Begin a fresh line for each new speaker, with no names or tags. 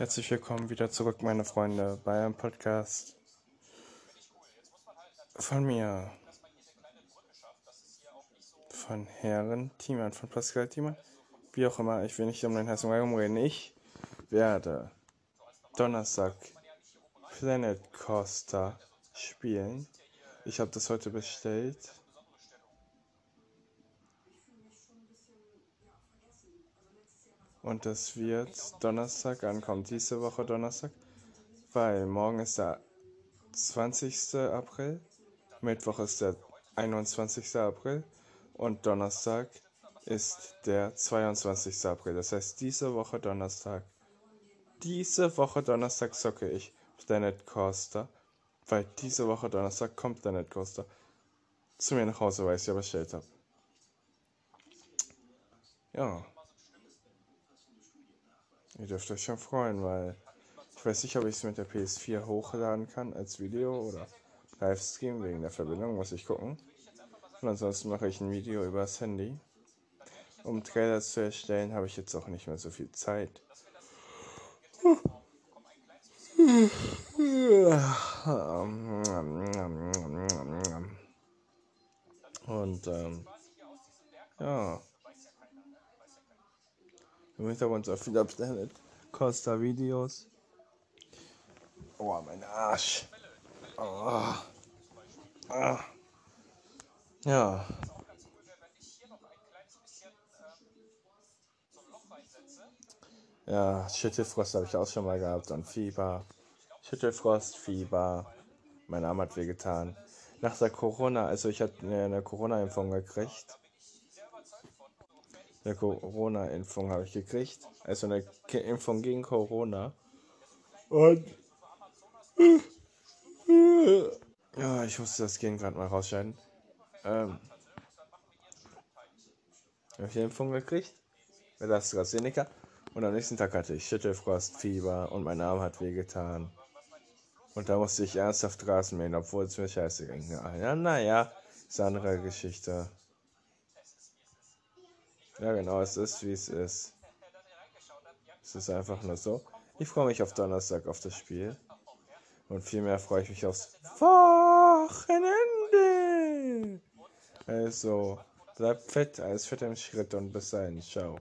Herzlich willkommen wieder zurück, meine Freunde, bei einem Podcast von mir, von Herren Thiemann, von Pascal Thiemann, wie auch immer, ich will nicht um den heißen Raum reden. Ich werde Donnerstag Planet Coaster spielen. Ich habe das heute bestellt. Und das wird Donnerstag ankommen, diese Woche Donnerstag, weil morgen ist der 20. April, Mittwoch ist der 21. April und Donnerstag ist der 22. April. Das heißt, diese Woche Donnerstag, diese Woche Donnerstag zocke ich Planet Coaster, weil diese Woche Donnerstag kommt Planet Coaster zu mir nach Hause, weil ich es ja bestellt habe. Ja. Ihr dürft euch schon freuen, weil ich weiß nicht, ob ich es mit der PS4 hochladen kann als Video oder Livestream wegen der Verbindung, muss ich gucken. Und ansonsten mache ich ein Video übers Handy. Um Trailers zu erstellen, habe ich jetzt auch nicht mehr so viel Zeit. Und ähm, ja. Im Hintergrund so viele Planet Costa Videos. Oh, mein Arsch. Oh. Ah. Ja. Ja, Schüttelfrost habe ich auch schon mal gehabt und Fieber. Schüttelfrost, Fieber. Mein Arm hat wehgetan. Nach der Corona, also ich hatte eine Corona-Impfung gekriegt eine Corona-Impfung habe ich gekriegt. Also eine Impfung gegen Corona. Und. Ja, ich musste das Gen gerade mal rausscheiden. Ähm. Habe ich eine Impfung gekriegt? Mit AstraZeneca. Und am nächsten Tag hatte ich Schüttelfrost, Fieber und mein Arm hat wehgetan. Und da musste ich ernsthaft Rasen mähen, obwohl es mir scheiße ging. Ja, naja, ist eine andere Geschichte. Ja, genau, es ist wie es ist. Es ist einfach nur so. Ich freue mich auf Donnerstag auf das Spiel. Und vielmehr freue ich mich aufs Wochenende. Also, bleibt fett, alles fett im Schritt und bis dahin. Ciao.